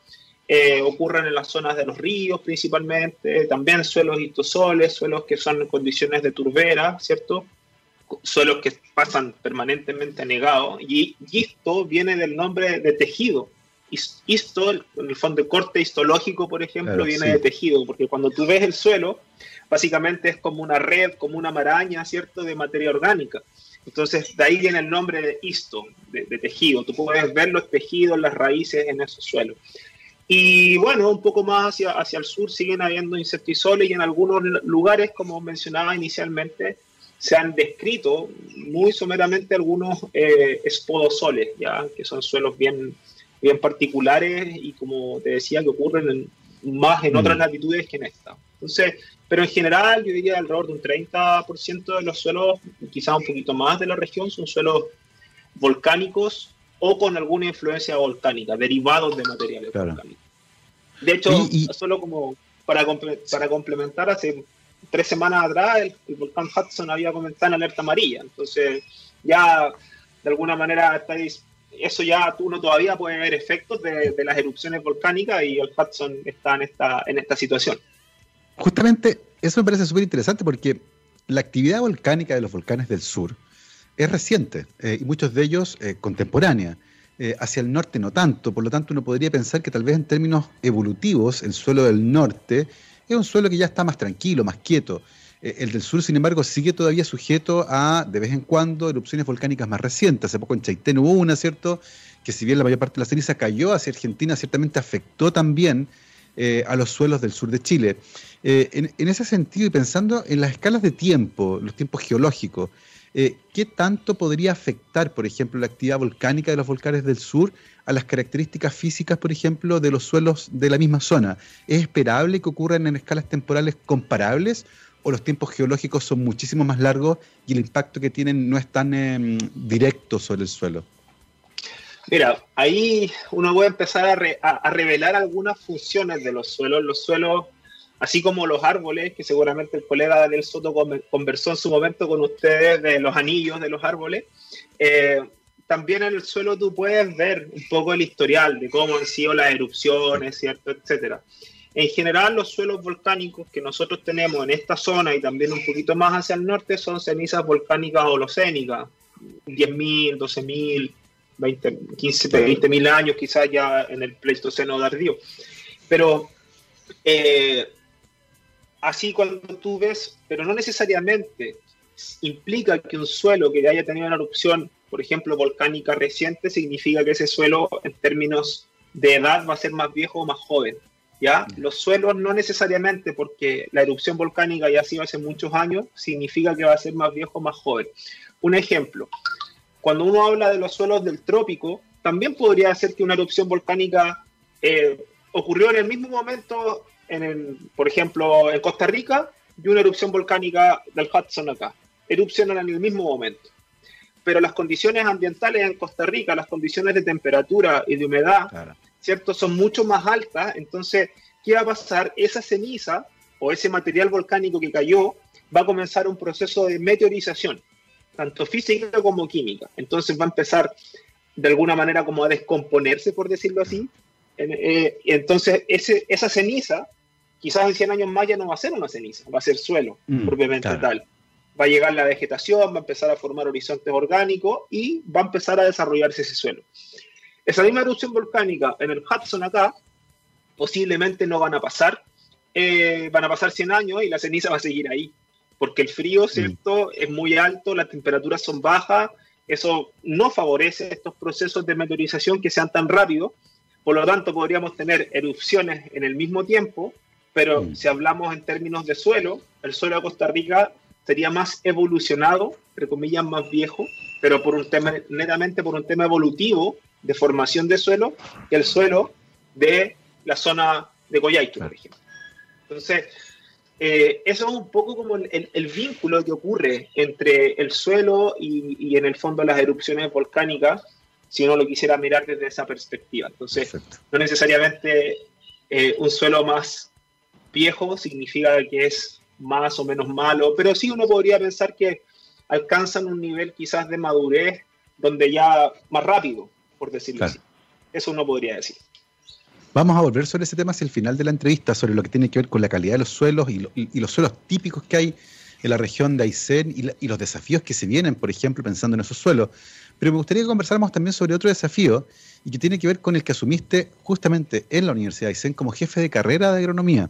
[SPEAKER 2] eh, ocurren en las zonas de los ríos principalmente, también suelos histosoles, suelos que son en condiciones de turbera, ¿cierto? Suelos que pasan permanentemente anegados. Y histo viene del nombre de tejido. Histo, en el fondo, de corte histológico, por ejemplo, viene de tejido, porque cuando tú ves el suelo, básicamente es como una red, como una maraña, ¿cierto?, de materia orgánica. Entonces, de ahí viene el nombre de histo, de, tejido. Tú puedes ver los tejidos, las raíces en esos suelos. Y bueno, un poco más hacia, hacia el sur siguen habiendo insectisoles y en algunos lugares, como mencionaba inicialmente, se han descrito muy someramente algunos eh, espodosoles, ¿ya? que son suelos bien, bien particulares y como te decía, que ocurren más en otras mm. latitudes que en esta. Entonces, pero en general, yo diría alrededor de un 30% de los suelos, quizás un poquito más de la región, son suelos volcánicos o con alguna influencia volcánica, derivados de materiales volcánicos. De hecho, solo como para, para complementar, hace tres semanas atrás el, volcán Hudson había comenzado en alerta amarilla. Entonces, ya de alguna manera estáis, eso ya uno todavía puede ver efectos de, de, las erupciones volcánicas y el Hudson está en esta, en esta situación.
[SPEAKER 1] Justamente eso me parece súper interesante porque la actividad volcánica de los volcanes del sur es reciente eh, y muchos de ellos eh, contemporánea. Eh, hacia el norte no tanto, por lo tanto uno podría pensar que tal vez en términos evolutivos el suelo del norte es un suelo que ya está más tranquilo, más quieto. el del sur, sin embargo, sigue todavía sujeto a, de vez en cuando, erupciones volcánicas más recientes. Hace poco en Chaitén hubo una, ¿cierto? Que si bien la mayor parte de la ceniza cayó hacia Argentina, ciertamente afectó también a los suelos del sur de Chile. Eh, en, ese sentido y pensando en las escalas de tiempo, los tiempos geológicos, eh, ¿qué tanto podría afectar, por ejemplo, la actividad volcánica de los volcanes del sur a las características físicas, por ejemplo, de los suelos de la misma zona? ¿Es esperable que ocurran en escalas temporales comparables o los tiempos geológicos son muchísimo más largos y el impacto que tienen no es tan em, directo sobre el suelo?
[SPEAKER 2] Mira, ahí uno puede empezar a, revelar algunas funciones de los suelos. Los suelos, así como los árboles, que seguramente el colega Daniel Soto conversó en su momento con ustedes de los anillos de los árboles, eh, también en el suelo tú puedes ver un poco el historial de cómo han sido las erupciones, ¿cierto? Etcétera. En general, los suelos volcánicos que nosotros tenemos en esta zona y también un poquito más hacia el norte son cenizas volcánicas holocénicas, 10.000, 12.000, 20, 15, 20 mil años, quizás ya en el Pleistoceno tardío. Pero eh, así cuando tú ves, pero no necesariamente implica que un suelo que haya tenido una erupción, por ejemplo, volcánica reciente, significa que ese suelo en términos de edad va a ser más viejo o más joven. ¿ya? Mm. Los suelos no necesariamente porque la erupción volcánica ya ha sido hace muchos años, significa que va a ser más viejo o más joven. Un ejemplo, cuando uno habla de los suelos del trópico, también podría ser que una erupción volcánica eh, ocurrió en el mismo momento, en por ejemplo, en Costa Rica, y una erupción volcánica del Hudson acá. Erupcionan en el mismo momento. Pero las condiciones ambientales en Costa Rica, las condiciones de temperatura y de humedad, ¿cierto? Son mucho más altas. Entonces, ¿qué va a pasar? Esa ceniza o ese material volcánico que cayó va a comenzar un proceso de meteorización tanto física como química. Entonces va a empezar de alguna manera como a descomponerse, por decirlo así. Eh, entonces ese, esa ceniza, quizás en 100 años más ya no va a ser una ceniza, va a ser suelo, mm, propiamente tal. Va a llegar la vegetación, va a empezar a formar horizontes orgánicos y va a empezar a desarrollarse ese suelo. Esa misma erupción volcánica en el Hudson acá, posiblemente no van a pasar, eh, van a pasar 100 años y la ceniza va a seguir ahí porque el frío, mm. ¿cierto?, es muy alto, las temperaturas son bajas, eso no favorece estos procesos de meteorización que sean tan rápidos, por lo tanto podríamos tener erupciones en el mismo tiempo, pero mm. si hablamos en términos de suelo, el suelo de Costa Rica sería más evolucionado, entre comillas, más viejo, pero por un tema, netamente por un tema evolutivo de formación de suelo, que el suelo de la zona de Coyhaique, por ejemplo. Entonces, eh, eso es un poco como el, vínculo que ocurre entre el suelo y, en el fondo las erupciones volcánicas, si uno lo quisiera mirar desde esa perspectiva. Entonces, no necesariamente eh, un suelo más viejo significa que es más o menos malo, pero sí uno podría pensar que alcanzan un nivel quizás de madurez donde ya más rápido, por decirlo así. Eso uno podría decir.
[SPEAKER 1] Vamos a volver sobre ese tema hacia el final de la entrevista, sobre lo que tiene que ver con la calidad de los suelos y, los suelos típicos que hay en la región de Aysén y, los desafíos que se vienen, por ejemplo, pensando en esos suelos. Pero me gustaría que conversáramos también sobre otro desafío y que tiene que ver con el que asumiste justamente en la Universidad de Aysén como jefe de carrera de agronomía,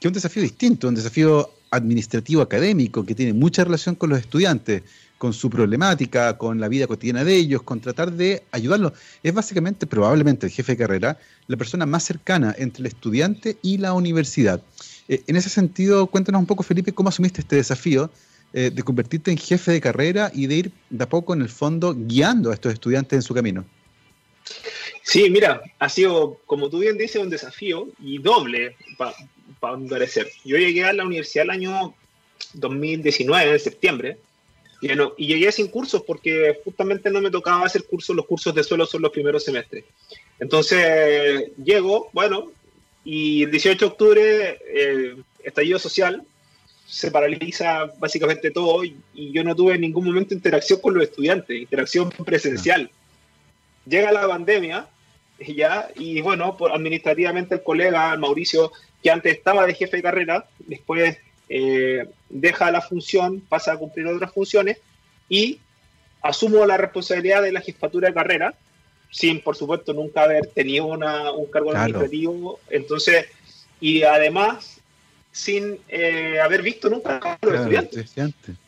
[SPEAKER 1] que es un desafío distinto, un desafío administrativo académico que tiene mucha relación con los estudiantes con su problemática, con la vida cotidiana de ellos, con tratar de ayudarlos. Es básicamente, probablemente, el jefe de carrera, la persona más cercana entre el estudiante y la universidad. Eh, en ese sentido, cuéntanos un poco, Felipe, cómo asumiste este desafío eh, de convertirte en jefe de carrera y de ir de a poco, en el fondo, guiando a estos estudiantes en su camino.
[SPEAKER 2] Sí, mira, ha sido, como tú bien dices, un desafío y doble, para mi parecer. Yo llegué a la universidad el año 2019, en septiembre, y, llegué sin cursos porque justamente no me tocaba hacer cursos, los cursos de suelo son los primeros semestres. Entonces llego, bueno, y el 18 de octubre, eh, estallido social, se paraliza básicamente todo y, yo no tuve en ningún momento interacción con los estudiantes, interacción presencial. Llega la pandemia y ya, y bueno, administrativamente el colega Mauricio, que antes estaba de jefe de carrera, después eh, deja la función, pasa a cumplir otras funciones y asumo la responsabilidad de la jefatura de carrera, sin por supuesto nunca haber tenido una, un cargo administrativo, entonces, y además sin eh, haber visto nunca a los estudiantes.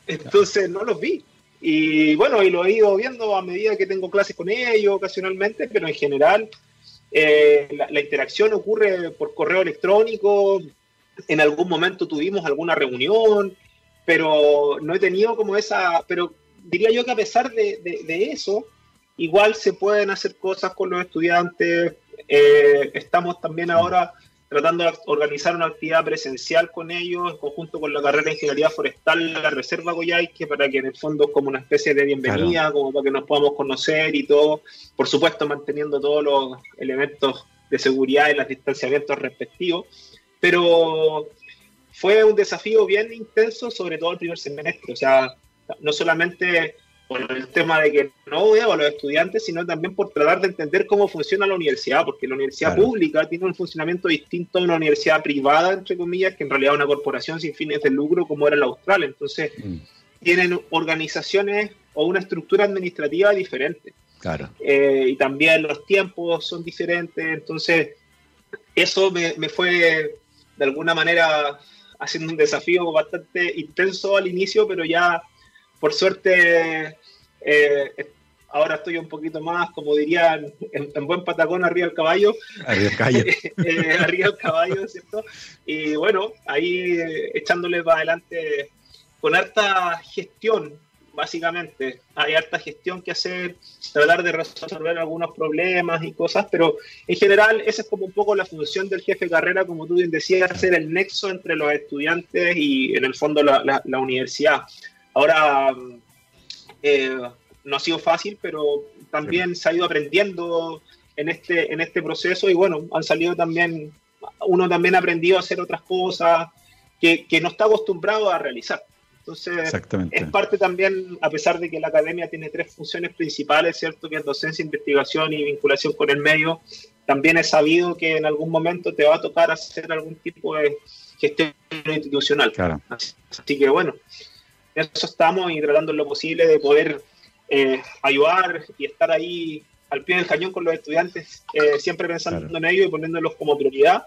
[SPEAKER 2] Entonces no los vi. Y bueno, y lo he ido viendo a medida que tengo clases con ellos ocasionalmente, pero en general eh, la, interacción ocurre por correo electrónico, en algún momento tuvimos alguna reunión, pero no he tenido como esa, pero diría yo que a pesar de, eso, igual se pueden hacer cosas con los estudiantes. Eh, estamos también ahora tratando de organizar una actividad presencial con ellos, en conjunto con la carrera de Ingeniería Forestal, la Reserva Goyaique, para que en el fondo es como una especie de bienvenida, como para que nos podamos conocer y todo, por supuesto manteniendo todos los elementos de seguridad y los distanciamientos respectivos, pero fue un desafío bien intenso, sobre todo el primer semestre, o sea, no solamente por el tema de que no veo a los estudiantes, sino también por tratar de entender cómo funciona la universidad, porque la universidad pública tiene un funcionamiento distinto a una universidad privada, entre comillas, que en realidad es una corporación sin fines de lucro como era la Austral. Entonces, mm. tienen organizaciones o una estructura administrativa diferente.
[SPEAKER 1] Claro.
[SPEAKER 2] Eh, y también los tiempos son diferentes. Entonces, eso me, me fue de alguna manera haciendo un desafío bastante intenso al inicio, pero ya por suerte, eh, ahora estoy un poquito más, como dirían, en, buen patacón arriba del caballo.
[SPEAKER 1] Arriba del caballo.
[SPEAKER 2] Eh, arriba del caballo, ¿cierto? Y bueno, ahí eh, echándole para adelante con harta gestión, básicamente. Hay harta gestión que hacer, tratar de resolver algunos problemas y cosas, pero en general esa es como un poco la función del jefe de carrera, como tú bien decías, hacer el nexo entre los estudiantes y en el fondo la, la universidad. Ahora, eh, no ha sido fácil, pero también se ha ido aprendiendo en este, en este proceso y bueno, han salido también, uno también ha aprendido a hacer otras cosas que, no está acostumbrado a realizar. Entonces, es parte también, a pesar de que la academia tiene tres funciones principales, ¿cierto? Que es docencia, investigación y vinculación con el medio, también he sabido que en algún momento te va a tocar hacer algún tipo de gestión institucional. así que bueno, eso estamos y tratando lo posible de poder eh, ayudar y estar ahí al pie del cañón con los estudiantes, eh, siempre pensando en ellos y poniéndolos como prioridad.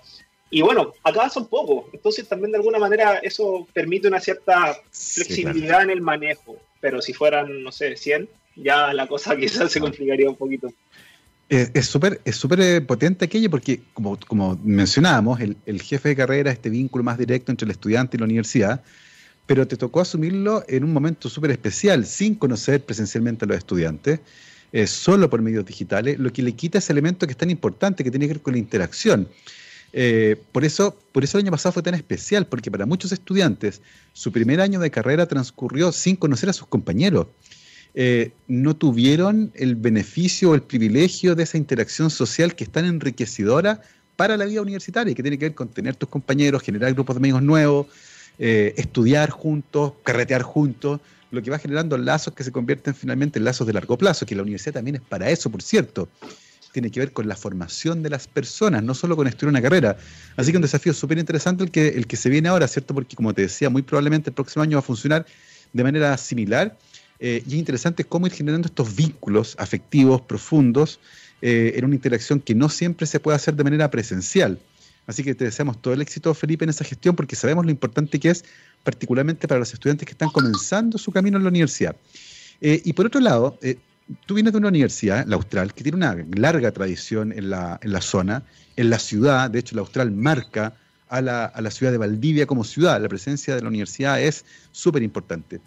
[SPEAKER 2] Y bueno, acá son pocos, entonces también de alguna manera eso permite una cierta flexibilidad en el manejo, pero si fueran, no sé, 100, ya la cosa quizás se complicaría un poquito.
[SPEAKER 1] Es súper es súper eh, potente aquello porque, como, como mencionábamos, el, el, jefe de carrera, este vínculo más directo entre el estudiante y la universidad, pero te tocó asumirlo en un momento súper especial, sin conocer presencialmente a los estudiantes, eh, solo por medios digitales, lo que le quita ese elemento que es tan importante, que tiene que ver con la interacción. Eh, por, eso, por eso el año pasado fue tan especial, porque para muchos estudiantes su primer año de carrera transcurrió sin conocer a sus compañeros. Eh, no tuvieron el beneficio o el privilegio de esa interacción social que es tan enriquecedora para la vida universitaria, que tiene que ver con tener tus compañeros, generar grupos de amigos nuevos, eh, estudiar juntos, carretear juntos, lo que va generando lazos que se convierten finalmente en lazos de largo plazo, que la universidad también es para eso, por cierto. Tiene que ver con la formación de las personas, no solo con estudiar una carrera. Así que un desafío súper interesante el que, el que se viene ahora, ¿cierto? Porque como te decía, muy probablemente el próximo año va a funcionar de manera similar. Eh, y es interesante cómo ir generando estos vínculos afectivos profundos eh, en una interacción que no siempre se puede hacer de manera presencial. Así que te deseamos todo el éxito, Felipe, en esa gestión, porque sabemos lo importante que es, particularmente para los estudiantes que están comenzando su camino en la universidad. Eh, y por otro lado, eh, tú vienes de una universidad, la Austral, que tiene una larga tradición en la, en la zona, en la ciudad, de hecho la Austral marca a la, a la ciudad de Valdivia como ciudad, la presencia de la universidad es súper importante.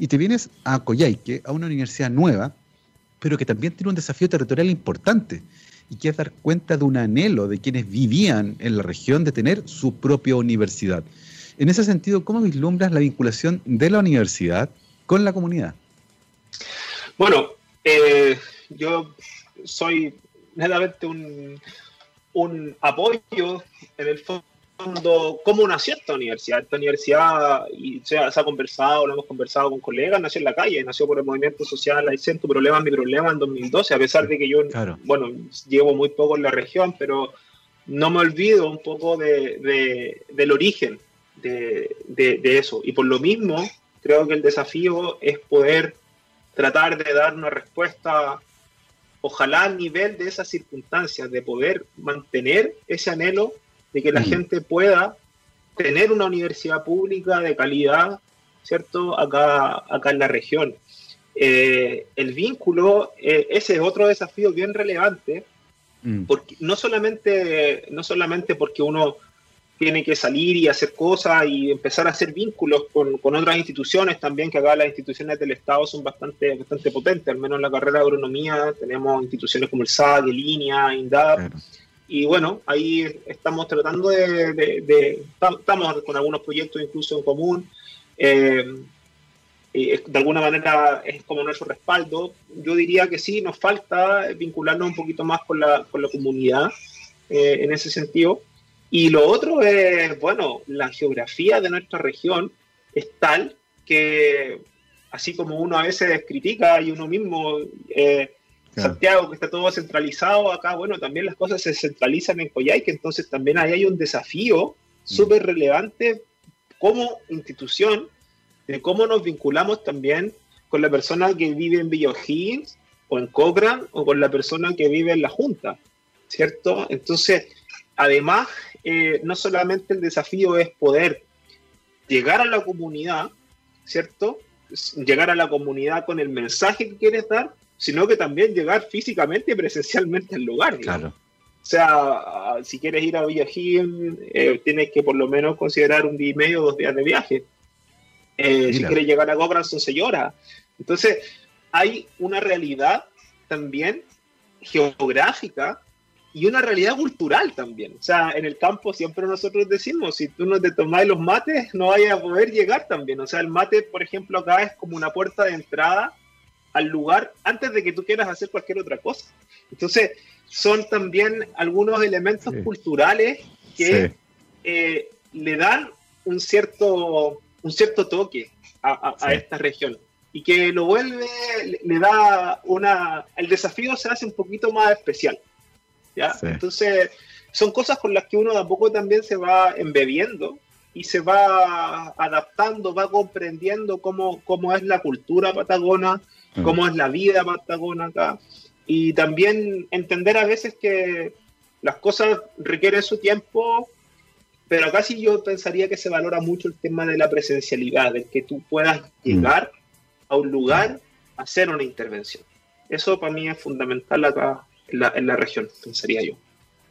[SPEAKER 1] Y te vienes a Coyhaique, a una universidad nueva, pero que también tiene un desafío territorial importante y que es dar cuenta de un anhelo de quienes vivían en la región de tener su propia universidad. En ese sentido, ¿cómo vislumbras la vinculación de la universidad con la comunidad?
[SPEAKER 2] Bueno, eh, yo soy netamente un, un apoyo en el fondo cómo nació esta universidad. Esta universidad, y se ha, conversado, lo hemos conversado con colegas, nació en la calle, nació por el movimiento social Hay Tu Problema, Mi Problema en 2012, a pesar de que yo, bueno, llevo muy poco en la región, pero no me olvido un poco de, del origen de, de eso. Y por lo mismo, creo que el desafío es poder tratar de dar una respuesta ojalá a nivel de esas circunstancias, de poder mantener ese anhelo de que la mm. gente pueda tener una universidad pública de calidad, ¿cierto? Acá, acá en la región. Eh, el vínculo, eh, ese es otro desafío bien relevante, mm. porque no solamente, no solamente porque uno tiene que salir y hacer cosas y empezar a hacer vínculos con, con, otras instituciones también, que acá las instituciones del Estado son bastante, bastante potentes, al menos en la carrera de agronomía tenemos instituciones como el SAC, Línea, INDAP, y bueno, ahí estamos tratando de, estamos con algunos proyectos incluso en común, eh, de alguna manera es como nuestro respaldo. Yo diría que sí, nos falta vincularnos un poquito más con la, con la comunidad eh, en ese sentido. Y lo otro es, bueno, la geografía de nuestra región es tal que, así como uno a veces critica y uno mismo, eh, Santiago, que está todo centralizado, acá, bueno, también las cosas se centralizan en Coyhaique, entonces también ahí hay un desafío mm. súper relevante como institución de cómo nos vinculamos también con la persona que vive en Villa o en Cochrane o con la persona que vive en la Junta, ¿cierto? Entonces, además, eh, no solamente el desafío es poder llegar a la comunidad, ¿cierto? Llegar a la comunidad con el mensaje que quieres dar, sino que también llegar físicamente y presencialmente al lugar. Claro. O sea, si quieres ir a Villa eh, tienes que por lo menos considerar un día y medio, dos días de viaje. Eh, si quieres llegar a Gobran son seis horas. Entonces, hay una realidad también geográfica y una realidad cultural también. O sea, en el campo siempre nosotros decimos, si tú no te tomás los mates, no vayas a poder llegar también. O sea, el mate, por ejemplo, acá es como una puerta de entrada al lugar antes de que tú quieras hacer cualquier otra cosa. Entonces, son también algunos elementos culturales que eh, le dan un cierto un cierto toque a, esta región y que lo vuelve, le, da una, el desafío se hace un poquito más especial. ¿ya? Entonces, son cosas con las que uno tampoco también se va embebiendo y se va adaptando, va comprendiendo cómo, cómo es la cultura patagona, mm. cómo es la vida patagona acá. Y también entender a veces que las cosas requieren su tiempo pero acá sí yo pensaría que se valora mucho el tema de la presencialidad, de que tú puedas mm. llegar a un lugar a hacer una intervención. Eso para mí es fundamental acá en la, región, pensaría yo.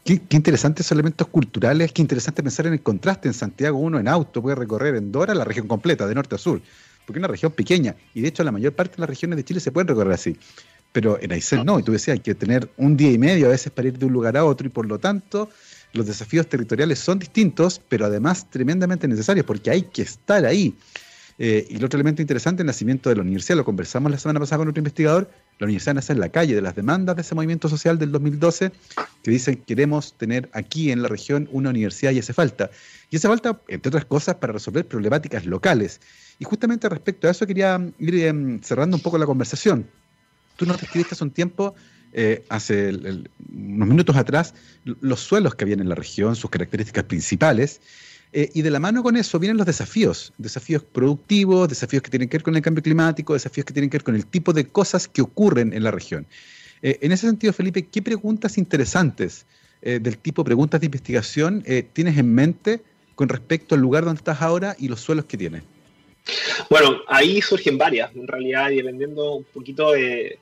[SPEAKER 1] Qué, interesantes esos elementos culturales, qué interesante pensar en el contraste. En Santiago uno en auto puede recorrer en Dora la región completa, de norte a sur, porque es una región pequeña, y de hecho la mayor parte de las regiones de Chile se pueden recorrer así. Pero en Aysén no, y tú decías, hay que tener un día y medio a veces para ir de un lugar a otro, y por lo tanto los desafíos territoriales son distintos, pero además tremendamente necesarios, porque hay que estar ahí. Eh, y el otro elemento interesante, el nacimiento de la universidad, lo conversamos la semana pasada con otro investigador, la universidad nace en la calle de las demandas de ese movimiento social del 2012, que dicen queremos tener aquí en la región una universidad y hace falta. Y hace falta, entre otras cosas, para resolver problemáticas locales. Y justamente respecto a eso quería ir em, cerrando un poco la conversación. Tú nos describiste hace un tiempo eh, hace unos minutos atrás los suelos que habían en la región, sus características principales. Eh, y de la mano con eso vienen los desafíos, desafíos productivos, desafíos que tienen que ver con el cambio climático, desafíos que tienen que ver con el tipo de cosas que ocurren en la región. Eh, en ese sentido, Felipe, ¿qué preguntas interesantes del tipo preguntas de investigación tienes en mente con respecto al lugar donde estás ahora y los suelos que tienes?
[SPEAKER 2] Bueno, ahí surgen varias, en realidad, y dependiendo un poquito de,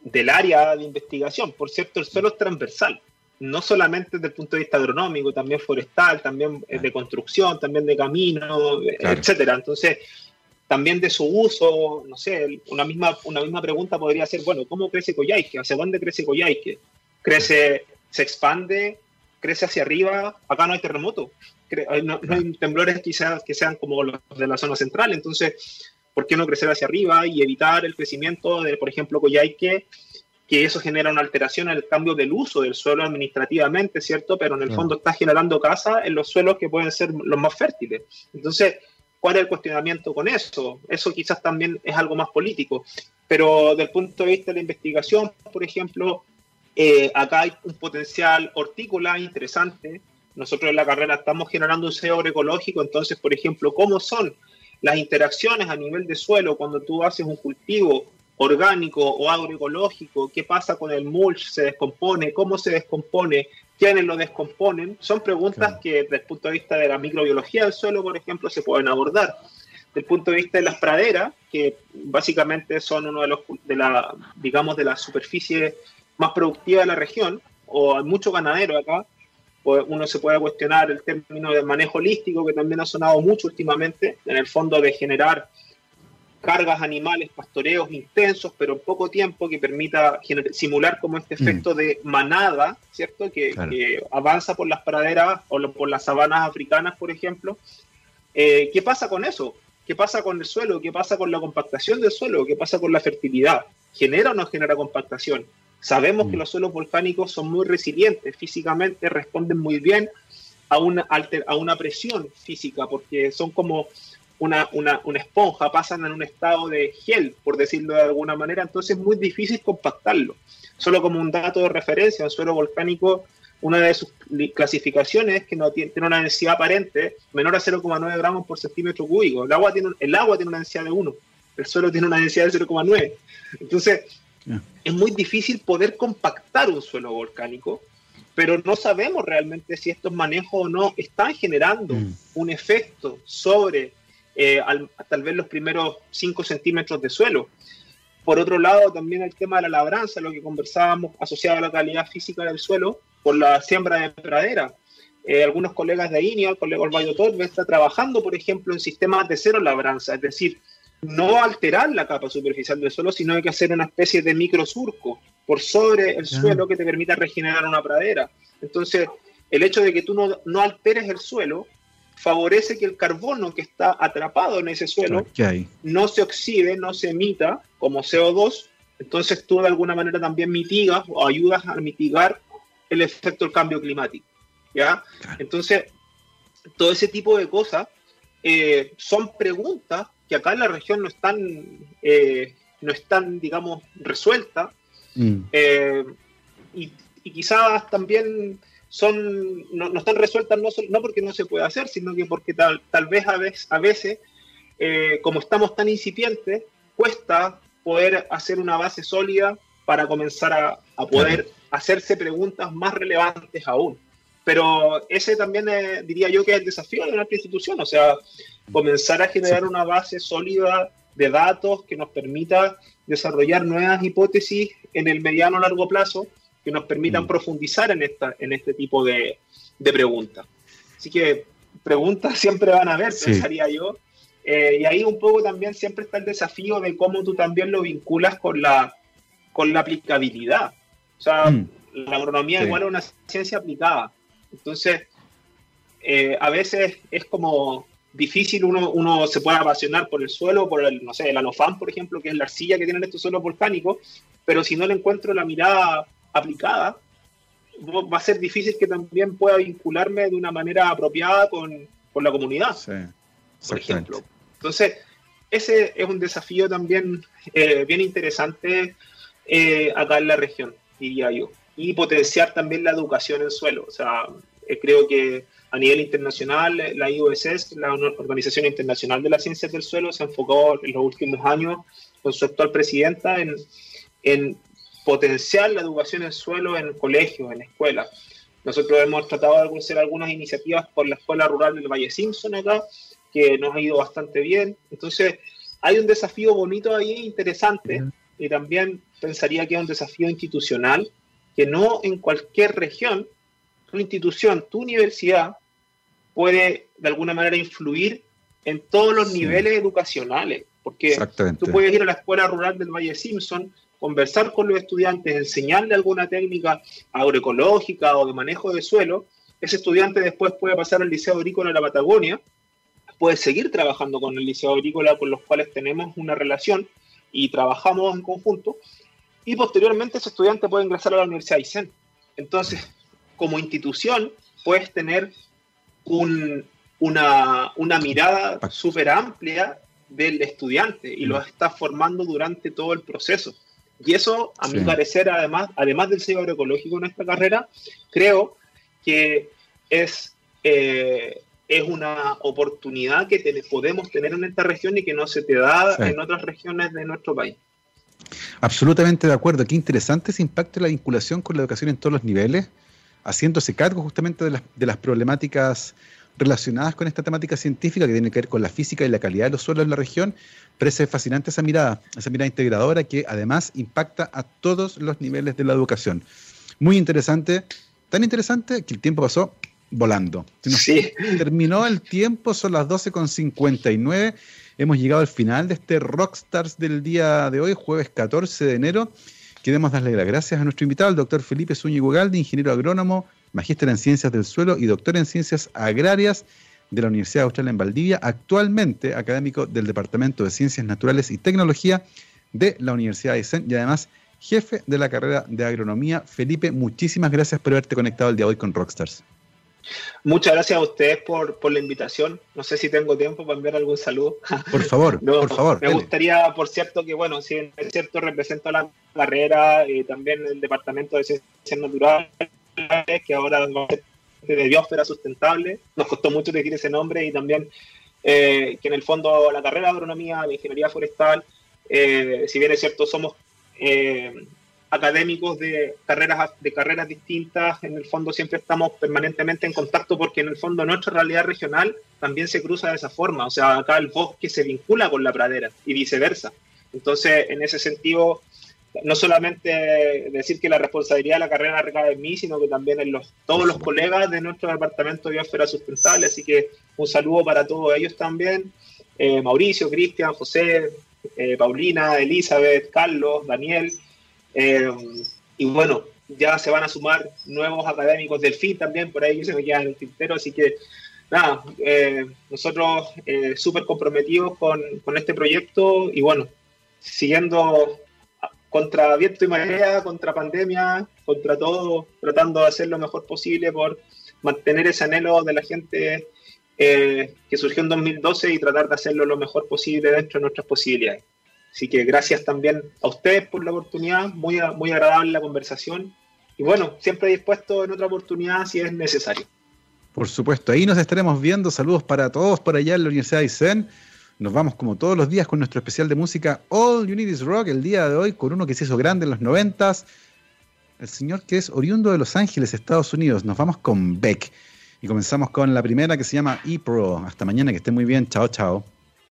[SPEAKER 2] del área de investigación. Por cierto, el suelo es transversal, no solamente desde el punto de vista agronómico, también forestal, también de construcción, también de camino, etcétera. Entonces, también de su uso, no sé, una misma, una misma pregunta podría ser, bueno, ¿cómo crece Coyhaique? ¿Hacia dónde crece Coyhaique? ¿Crece, se expande, crece hacia arriba? Acá no hay terremoto, no, hay temblores quizás que sean como los de la zona central, entonces ¿por qué no crecer hacia arriba y evitar el crecimiento de, por ejemplo, Coyhaique, que eso genera una alteración en el cambio del uso del suelo administrativamente, ¿cierto? Pero en el fondo está generando casa en los suelos que pueden ser los más fértiles. Entonces, ¿cuál es el cuestionamiento con eso? Eso quizás también es algo más político. Pero desde el punto de vista de la investigación, por ejemplo, eh, acá hay un potencial hortícola interesante. Nosotros en la carrera estamos generando un CEO ecológico, entonces, por ejemplo, ¿cómo son las interacciones a nivel de suelo cuando tú haces un cultivo orgánico o agroecológico, qué pasa con el mulch, se descompone, cómo se descompone, quiénes lo descomponen, son preguntas que desde el punto de vista de la microbiología del suelo, por ejemplo, se pueden abordar. Desde el punto de vista de las praderas, que básicamente son uno de los, de la, digamos, de la superficie más productiva de la región, o hay mucho ganadero acá, pues uno se puede cuestionar el término de manejo holístico, que también ha sonado mucho últimamente, en el fondo de generar cargas animales, pastoreos intensos, pero en poco tiempo, que permita simular como este mm. efecto de manada, ¿cierto? Que, avanza por las praderas o por las sabanas africanas, por ejemplo. Eh, ¿Qué pasa con eso? ¿Qué pasa con el suelo? ¿Qué pasa con la compactación del suelo? ¿Qué pasa con la fertilidad? ¿Genera o no genera compactación? Sabemos que mm. los suelos volcánicos son muy resilientes, físicamente responden muy bien a una, a una presión física, porque son como una, una, una, esponja, pasan en un estado de gel, por decirlo de alguna manera, entonces es muy difícil compactarlo. Solo como un dato de referencia, un suelo volcánico, una de sus clasificaciones es que no tiene, una densidad aparente menor a 0,9 gramos por centímetro cúbico. El agua, tiene, el agua tiene una densidad de 1, el suelo tiene una densidad de 0,9. Entonces, es muy difícil poder compactar un suelo volcánico, pero no sabemos realmente si estos manejos o no están generando mm. un efecto sobre eh, tal vez los primeros 5 centímetros de suelo. Por otro lado, también el tema de la labranza, lo que conversábamos asociado a la calidad física del suelo, por la siembra de pradera. Eh, algunos colegas de INIA, el colega Orvallo Torbe, está trabajando, por ejemplo, en sistemas de cero labranza, es decir, no alterar la capa superficial del suelo, sino hay que hacer una especie de microsurco por sobre el suelo que te permita regenerar una pradera. Entonces, el hecho de que tú no, no alteres el suelo favorece que el carbono que está atrapado en ese suelo no se oxide, no se emita como CO2. Entonces tú de alguna manera también mitigas o ayudas a mitigar el efecto del cambio climático. ¿ya? Entonces, todo ese tipo de cosas eh, son preguntas que acá en la región no están, eh, no están digamos, resueltas. Mm. Eh, y, quizás también son, no, están resueltas no, no, porque no se pueda hacer, sino que porque tal, tal vez a veces, a veces como estamos tan incipientes, cuesta poder hacer una base sólida para comenzar a, poder hacerse preguntas más relevantes aún. Pero ese también diría yo que es el desafío de nuestra institución, o sea, comenzar a generar una base sólida de datos que nos permita desarrollar nuevas hipótesis en el mediano o largo plazo que nos permitan mm. profundizar en, esta, en este tipo de, de preguntas. Así que preguntas siempre van a haber, pensaría yo. Eh, y ahí un poco también siempre está el desafío de cómo tú también lo vinculas con la, con la aplicabilidad. O sea, mm. la agronomía igual es una ciencia aplicada. Entonces, eh, a veces es como difícil, uno, uno se puede apasionar por el suelo, por el, no sé, el anofán, por ejemplo, que es la arcilla que tienen estos suelos volcánicos, pero si no le encuentro la mirada aplicada, va a ser difícil que también pueda vincularme de una manera apropiada con, con la comunidad, por ejemplo. Entonces, ese es un desafío también eh, bien interesante eh, acá en la región, diría yo. Y potenciar también la educación en suelo. O sea, eh, creo que a nivel internacional, la IOSS, la Organización Internacional de las Ciencias del Suelo, se enfocó en los últimos años con su actual presidenta en, en potenciar la educación en suelo en colegios, en escuelas. Nosotros hemos tratado de hacer algunas iniciativas por la Escuela Rural del Valle Simpson acá, que nos ha ido bastante bien. Entonces, hay un desafío bonito ahí, interesante, y también pensaría que es un desafío institucional, que no en cualquier región, tu institución, tu universidad, puede de alguna manera influir en todos los niveles educacionales, porque tú puedes ir a la escuela rural del Valle Simpson, conversar con los estudiantes, enseñarle alguna técnica agroecológica o de manejo de suelo, ese estudiante después puede pasar al Liceo Agrícola de la Patagonia, puede seguir trabajando con el Liceo Agrícola con los cuales tenemos una relación y trabajamos en conjunto, y posteriormente ese estudiante puede ingresar a la Universidad de Aysén. Entonces, como institución, puedes tener una, una mirada súper amplia del estudiante y lo estás formando durante todo el proceso. Y eso, a mi parecer, además, además del sello agroecológico en esta carrera, creo que es, eh, es una oportunidad que podemos tener en esta región y que no se te da en otras regiones de nuestro país.
[SPEAKER 1] Absolutamente de acuerdo. Qué interesante ese impacto de la vinculación con la educación en todos los niveles, haciéndose cargo justamente de las, de las problemáticas relacionadas con esta temática científica que tiene que ver con la física y la calidad de los suelos en la región. Parece fascinante esa mirada, esa mirada integradora que además impacta a todos los niveles de la educación. Muy interesante tan interesante que el tiempo pasó volando.
[SPEAKER 2] sí.
[SPEAKER 1] Terminó el tiempo, son las 12.59. Hemos llegado al final de este Rockstars del día de hoy, jueves 14 de enero. Queremos darle las gracias a nuestro invitado, el doctor Felipe Zúñiga Ugalde, ingeniero agrónomo, magíster en ciencias del suelo y doctor en ciencias agrarias de la Universidad Austral en Valdivia, actualmente académico del Departamento de Ciencias Naturales y Tecnología de la Universidad de Aysén y además jefe de la carrera de agronomía. Felipe, muchísimas gracias por haberte conectado el día de hoy con Rockstars.
[SPEAKER 2] Muchas gracias a ustedes por, la invitación. No sé si tengo tiempo para enviar algún saludo.
[SPEAKER 1] Por favor, por favor.
[SPEAKER 2] Me gustaría, por cierto, que, bueno, si es cierto, represento la carrera y también el Departamento de Ciencias Naturales, que ahora de biosfera sustentable. Nos costó mucho elegir ese nombre y también eh, que en el fondo la carrera de agronomía, la ingeniería forestal, eh, si bien es cierto, somos eh, académicos de carreras, de carreras distintas, en el fondo siempre estamos permanentemente en contacto porque en el fondo nuestra realidad regional también se cruza de esa forma. O sea, acá el bosque se vincula con la pradera y viceversa. Entonces, en ese sentido, no solamente decir que la responsabilidad de la carrera recae en mí, sino que también en los, todos los colegas de nuestro departamento de biosfera sustentable. Así que un saludo para todos ellos también. Eh, Mauricio, Cristian, José, eh, Paulina, Elizabeth, Carlos, Daniel. Eh, y bueno, ya se van a sumar nuevos académicos del FIN también, por ahí se me queda en el tintero. Así que nada, nosotros súper comprometidos con, con este proyecto y bueno, siguiendo contra viento y marea, contra pandemia, contra todo, tratando de hacer lo mejor posible por mantener ese anhelo de la gente eh, que surgió en 2012 y tratar de hacerlo lo mejor posible dentro de nuestras posibilidades. Así que gracias también a ustedes por la oportunidad, muy, muy agradable la conversación y bueno, siempre dispuesto en otra oportunidad si es necesario.
[SPEAKER 1] Por supuesto, ahí nos estaremos viendo. Saludos para todos por allá en la Universidad de Aysén. Nos vamos como todos los días con nuestro especial de música All Unities Rock el día de hoy con uno que se hizo grande en los noventas, el señor que es oriundo de Los Ángeles, Estados Unidos. Nos vamos con Beck y comenzamos con la primera que se llama E-Pro. Hasta mañana, que esté muy bien. Chao, chao.